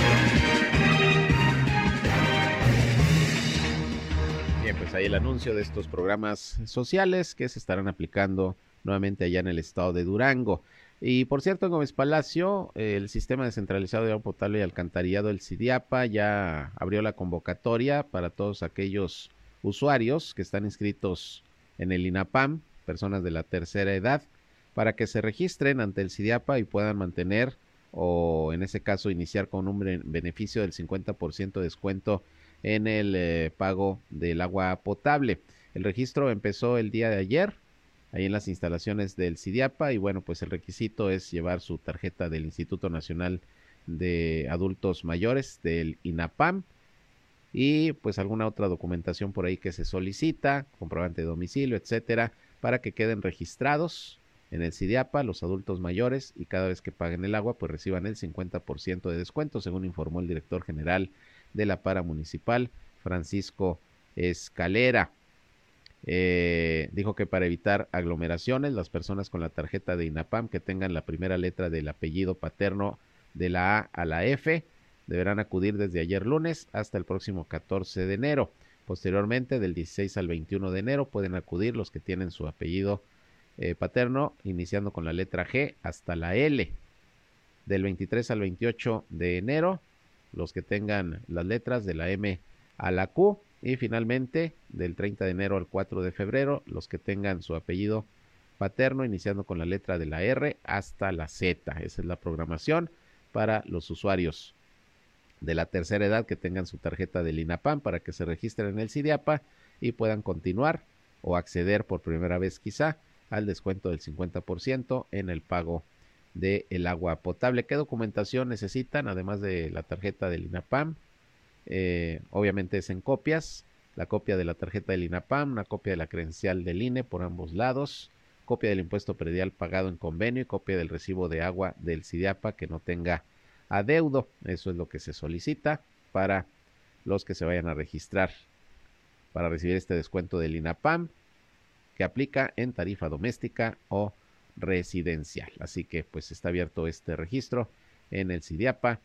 Bien, pues ahí el anuncio de estos programas sociales que se estarán aplicando nuevamente allá en el estado de Durango. Y por cierto, en Gómez Palacio, el sistema descentralizado de agua potable y alcantarillado, el CIDIAPA, ya abrió la convocatoria para todos aquellos usuarios que están inscritos en el INAPAM, personas de la tercera edad, para que se registren ante el CIDIAPA y puedan mantener o en ese caso iniciar con un beneficio del 50% de descuento en el eh, pago del agua potable. El registro empezó el día de ayer ahí en las instalaciones del CIDIAPA y bueno, pues el requisito es llevar su tarjeta del Instituto Nacional de Adultos Mayores del INAPAM y pues alguna otra documentación por ahí que se solicita, comprobante de domicilio, etcétera, para que queden registrados en el CIDIAPA los adultos mayores y cada vez que paguen el agua pues reciban el 50% de descuento, según informó el director general de la para municipal, Francisco Escalera. Eh, dijo que para evitar aglomeraciones, las personas con la tarjeta de INAPAM que tengan la primera letra del apellido paterno de la A a la F deberán acudir desde ayer lunes hasta el próximo 14 de enero. Posteriormente, del 16 al 21 de enero, pueden acudir los que tienen su apellido eh, paterno, iniciando con la letra G hasta la L. Del 23 al 28 de enero, los que tengan las letras de la M a la Q. Y finalmente, del 30 de enero al 4 de febrero, los que tengan su apellido paterno, iniciando con la letra de la R hasta la Z. Esa es la programación para los usuarios de la tercera edad que tengan su tarjeta del INAPAM para que se registren en el CIDIAPA y puedan continuar o acceder por primera vez quizá al descuento del 50% en el pago del el agua potable. ¿Qué documentación necesitan además de la tarjeta del INAPAM? Eh, obviamente es en copias, la copia de la tarjeta del INAPAM, una copia de la credencial del INE por ambos lados, copia del impuesto predial pagado en convenio y copia del recibo de agua del CIDIAPA que no tenga adeudo. Eso es lo que se solicita para los que se vayan a registrar para recibir este descuento del INAPAM que aplica en tarifa doméstica o residencial. Así que pues está abierto este registro en el CIDIAPA,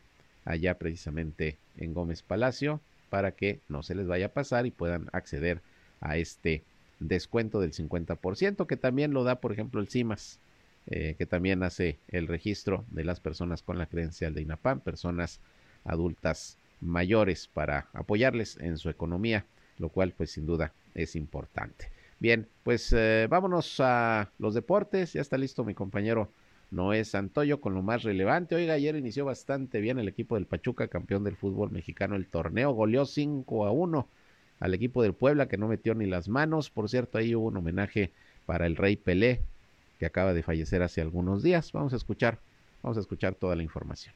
allá precisamente en Gómez Palacio, para que no se les vaya a pasar y puedan acceder a este descuento del 50%, que también lo da, por ejemplo, el CIMAS. Eh, que también hace el registro de las personas con la credencial de INAPAM, personas adultas mayores para apoyarles en su economía, lo cual pues sin duda es importante. Bien, pues eh, vámonos a los deportes, ya está listo mi compañero Noé Santoyo con lo más relevante. Oiga, ayer inició bastante bien el equipo del Pachuca, campeón del fútbol mexicano, el torneo, goleó 5 a 1 al equipo del Puebla que no metió ni las manos. Por cierto, ahí hubo un homenaje para el Rey Pelé, que acaba de fallecer hace algunos días. Vamos a escuchar, vamos a escuchar toda la información.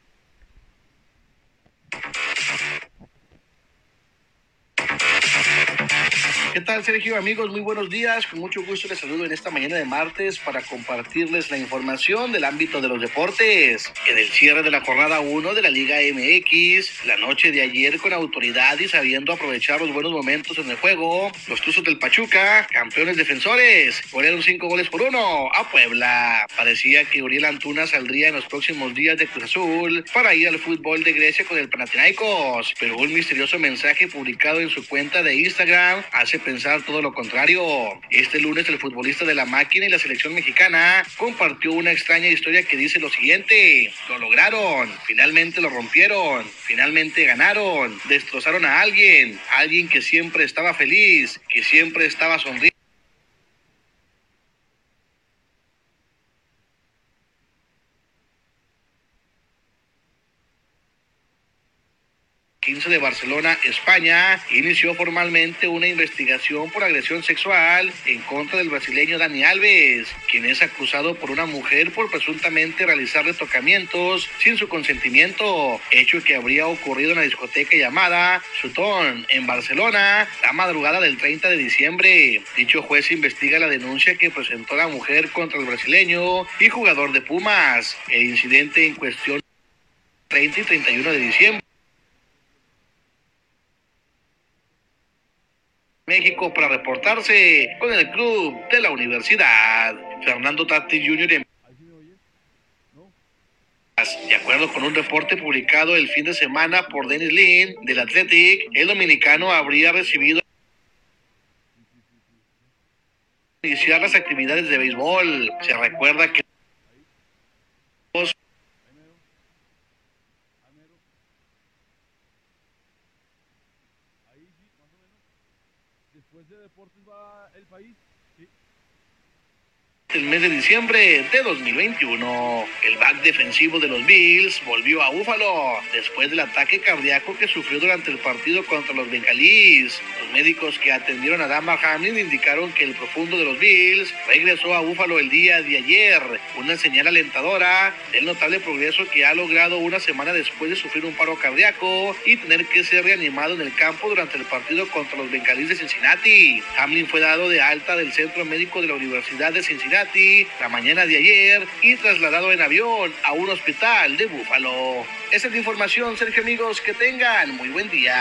¿Qué tal, Sergio? Amigos, muy buenos días. Con mucho gusto les saludo en esta mañana de martes para compartirles la información del ámbito de los deportes. En el cierre de la jornada 1 de la Liga MX, la noche de ayer con autoridad y sabiendo aprovechar los buenos momentos en el juego, los Tuzos del Pachuca, campeones defensores, golearon cinco goles por uno a Puebla. Parecía que Uriel Antuna saldría en los próximos días de Cruz Azul para ir al fútbol de Grecia con el Panathinaikos, pero un misterioso mensaje publicado en su cuenta de Instagram hace pensar todo lo contrario. Este lunes el futbolista de la máquina y la selección mexicana compartió una extraña historia que dice lo siguiente, lo lograron, finalmente lo rompieron, finalmente ganaron, destrozaron a alguien, alguien que siempre estaba feliz, que siempre estaba sonriendo. 15 de Barcelona, España, inició formalmente una investigación por agresión sexual en contra del brasileño Dani Alves, quien es acusado por una mujer por presuntamente realizarle tocamientos sin su consentimiento, hecho que habría ocurrido en la discoteca llamada Sutón, en Barcelona, la madrugada del 30 de diciembre. Dicho juez investiga la denuncia que presentó la mujer contra el brasileño y jugador de Pumas. El incidente en cuestión 30 y 31 de diciembre. México para reportarse con el club de la universidad. Fernando Tati Jr. De acuerdo con un reporte publicado el fin de semana por Dennis Lin del Athletic, el dominicano habría recibido iniciar las actividades de béisbol. Se recuerda que el mes de diciembre de 2021. El back defensivo de los Bills volvió a Búfalo después del ataque cardíaco que sufrió durante el partido contra los Bengalís. Los médicos que atendieron a Damar Hamlin indicaron que el profundo de los Bills regresó a Búfalo el día de ayer, una señal alentadora del notable progreso que ha logrado una semana después de sufrir un paro cardíaco y tener que ser reanimado en el campo durante el partido contra los Bengalís de Cincinnati. Hamlin fue dado de alta del centro médico de la Universidad de Cincinnati la mañana de ayer y trasladado en avión a un hospital de Búfalo. Esa es la información, Sergio amigos, que tengan muy buen día.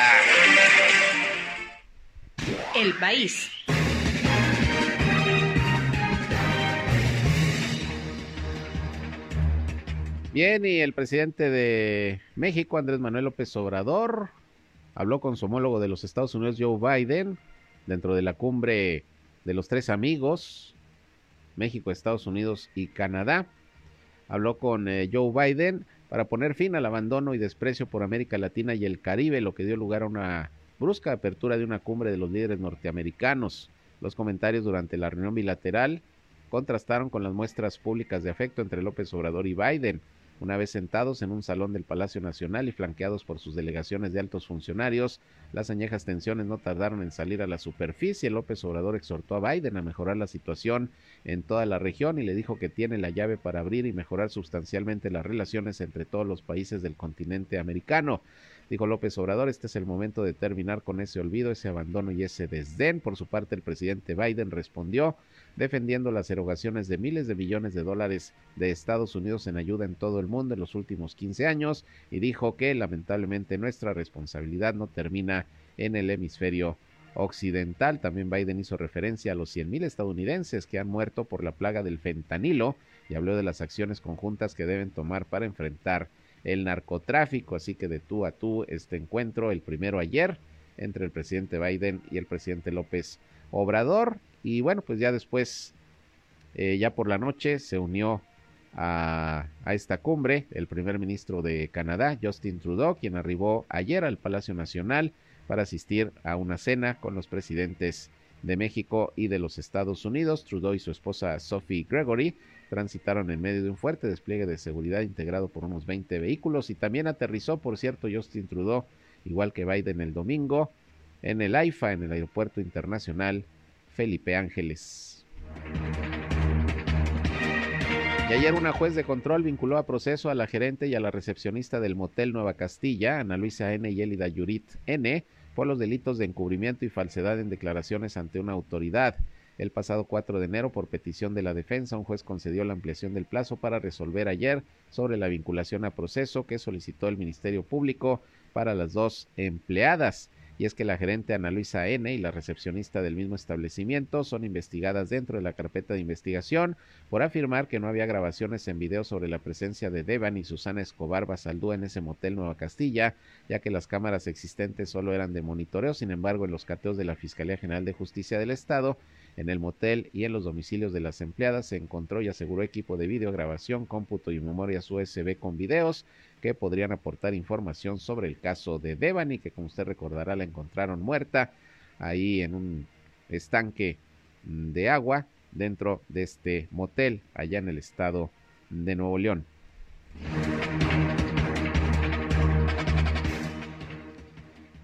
El país. Bien, y el presidente de México, Andrés Manuel López Obrador, habló con su homólogo de los Estados Unidos, Joe Biden, dentro de la cumbre de los tres amigos, México, Estados Unidos y Canadá. Habló con eh, Joe Biden para poner fin al abandono y desprecio por América Latina y el Caribe, lo que dio lugar a una brusca apertura de una cumbre de los líderes norteamericanos. Los comentarios durante la reunión bilateral contrastaron con las muestras públicas de afecto entre López Obrador y Biden. Una vez sentados en un salón del Palacio Nacional y flanqueados por sus delegaciones de altos funcionarios, las añejas tensiones no tardaron en salir a la superficie. López Obrador exhortó a Biden a mejorar la situación en toda la región y le dijo que tiene la llave para abrir y mejorar sustancialmente las relaciones entre todos los países del continente americano. Dijo López Obrador, este es el momento de terminar con ese olvido, ese abandono y ese desdén. Por su parte, el presidente Biden respondió defendiendo las erogaciones de miles de millones de dólares de Estados Unidos en ayuda en todo el mundo en los últimos 15 años y dijo que lamentablemente nuestra responsabilidad no termina en el hemisferio occidental. También Biden hizo referencia a los 100.000 estadounidenses que han muerto por la plaga del fentanilo y habló de las acciones conjuntas que deben tomar para enfrentar el narcotráfico. Así que de tú a tú este encuentro, el primero ayer, entre el presidente Biden y el presidente López Obrador. Y bueno, pues ya después, eh, ya por la noche, se unió a, a, esta cumbre el primer ministro de Canadá, Justin Trudeau, quien arribó ayer al Palacio Nacional para asistir a una cena con los presidentes de México y de los Estados Unidos. Trudeau y su esposa Sophie Gregory transitaron en medio de un fuerte despliegue de seguridad integrado por unos 20 vehículos y también aterrizó, por cierto, Justin Trudeau, igual que Biden el domingo, en el AIFA, en el Aeropuerto Internacional Felipe Ángeles. Y ayer una juez de control vinculó a proceso a la gerente y a la recepcionista del motel Nueva Castilla, Ana Luisa N. y Elida Yurit N., por los delitos de encubrimiento y falsedad en declaraciones ante una autoridad. El pasado 4 de enero, por petición de la defensa, un juez concedió la ampliación del plazo para resolver ayer sobre la vinculación a proceso que solicitó el Ministerio Público para las dos empleadas y es que la gerente Ana Luisa N. y la recepcionista del mismo establecimiento son investigadas dentro de la carpeta de investigación por afirmar que no había grabaciones en video sobre la presencia de Devan y Susana Escobar Basaldú en ese motel Nueva Castilla, ya que las cámaras existentes solo eran de monitoreo, sin embargo en los cateos de la Fiscalía General de Justicia del Estado en el motel y en los domicilios de las empleadas se encontró y aseguró equipo de videograbación, cómputo y memorias USB con videos que podrían aportar información sobre el caso de Devani, que como usted recordará la encontraron muerta ahí en un estanque de agua dentro de este motel allá en el estado de Nuevo León.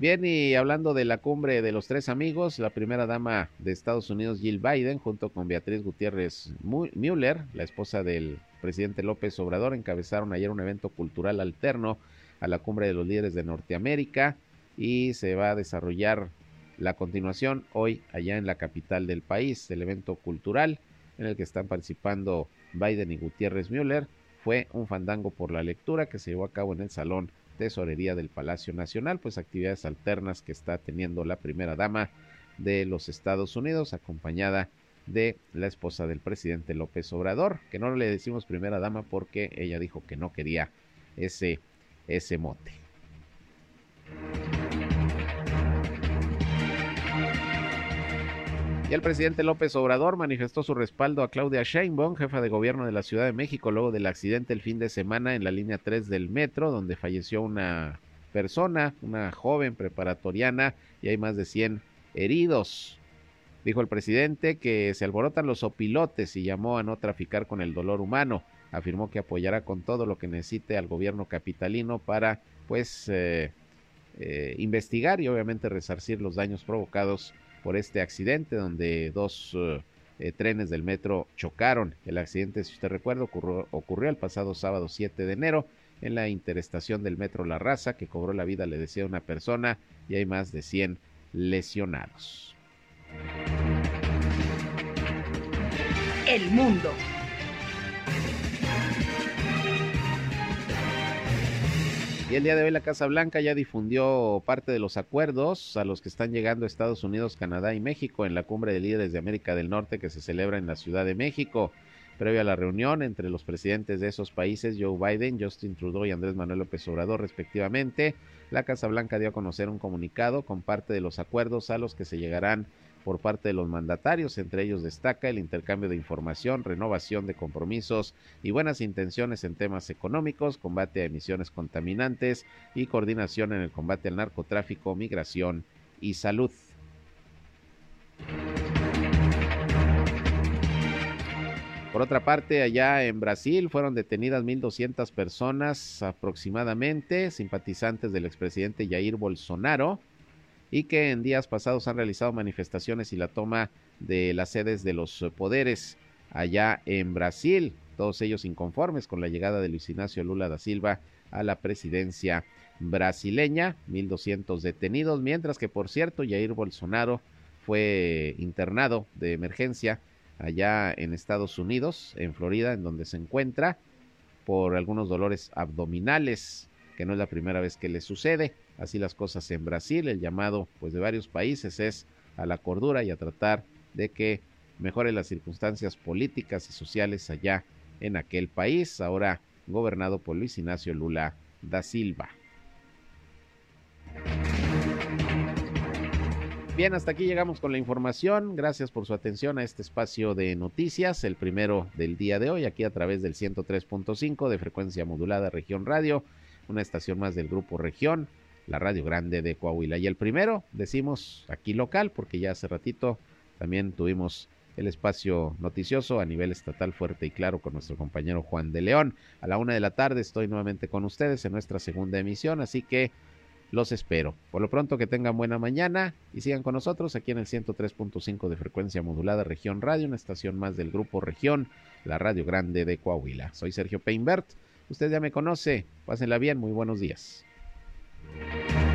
Bien, y hablando de la cumbre de los tres amigos, la primera dama de Estados Unidos, Jill Biden, junto con Beatriz Gutiérrez Müller, la esposa del presidente López Obrador, encabezaron ayer un evento cultural alterno a la cumbre de los líderes de Norteamérica y se va a desarrollar la continuación hoy allá en la capital del país. El evento cultural en el que están participando Biden y Gutiérrez Müller fue un fandango por la lectura que se llevó a cabo en el Salón Tesorería del Palacio Nacional, pues actividades alternas que está teniendo la primera dama de los Estados Unidos, acompañada de la esposa del presidente López Obrador, que no le decimos primera dama porque ella dijo que no quería ese, ese mote. El presidente López Obrador manifestó su respaldo a Claudia Sheinbaum, jefa de gobierno de la Ciudad de México, luego del accidente el fin de semana en la línea 3 del metro, donde falleció una persona, una joven preparatoriana, y hay más de 100 heridos. Dijo el presidente que se alborotan los opilotes y llamó a no traficar con el dolor humano. Afirmó que apoyará con todo lo que necesite al gobierno capitalino para, pues, eh, eh, investigar y obviamente resarcir los daños provocados por este accidente donde dos eh, eh, trenes del metro chocaron. El accidente, si usted recuerda, ocurrió, ocurrió el pasado sábado 7 de enero en la interestación del metro La Raza, que cobró la vida, le decía una persona, y hay más de 100 lesionados. El mundo. Y el día de hoy la Casa Blanca ya difundió parte de los acuerdos a los que están llegando Estados Unidos, Canadá y México en la cumbre de líderes de América del Norte que se celebra en la Ciudad de México. Previo a la reunión entre los presidentes de esos países, Joe Biden, Justin Trudeau y Andrés Manuel López Obrador, respectivamente, la Casa Blanca dio a conocer un comunicado con parte de los acuerdos a los que se llegarán por parte de los mandatarios. Entre ellos destaca el intercambio de información, renovación de compromisos y buenas intenciones en temas económicos, combate a emisiones contaminantes y coordinación en el combate al narcotráfico, migración y salud. Por otra parte, allá en Brasil fueron detenidas 1.200 personas aproximadamente, simpatizantes del expresidente Jair Bolsonaro, y que en días pasados han realizado manifestaciones y la toma de las sedes de los poderes allá en Brasil, todos ellos inconformes con la llegada de Luis Ignacio Lula da Silva a la presidencia brasileña, 1.200 detenidos, mientras que por cierto Jair Bolsonaro fue internado de emergencia allá en Estados Unidos, en Florida, en donde se encuentra por algunos dolores abdominales, que no es la primera vez que le sucede. Así las cosas en Brasil, el llamado pues de varios países es a la cordura y a tratar de que mejore las circunstancias políticas y sociales allá en aquel país, ahora gobernado por Luis Ignacio Lula da Silva. Bien, hasta aquí llegamos con la información. Gracias por su atención a este espacio de noticias, el primero del día de hoy, aquí a través del 103.5 de frecuencia modulada Región Radio, una estación más del Grupo Región la Radio Grande de Coahuila. Y el primero, decimos aquí local, porque ya hace ratito también tuvimos el espacio noticioso a nivel estatal fuerte y claro con nuestro compañero Juan de León. A la una de la tarde estoy nuevamente con ustedes en nuestra segunda emisión, así que los espero. Por lo pronto que tengan buena mañana y sigan con nosotros aquí en el 103.5 de frecuencia modulada Región Radio, una estación más del grupo Región, la Radio Grande de Coahuila. Soy Sergio Peinbert, usted ya me conoce, pásenla bien, muy buenos días. Thank you.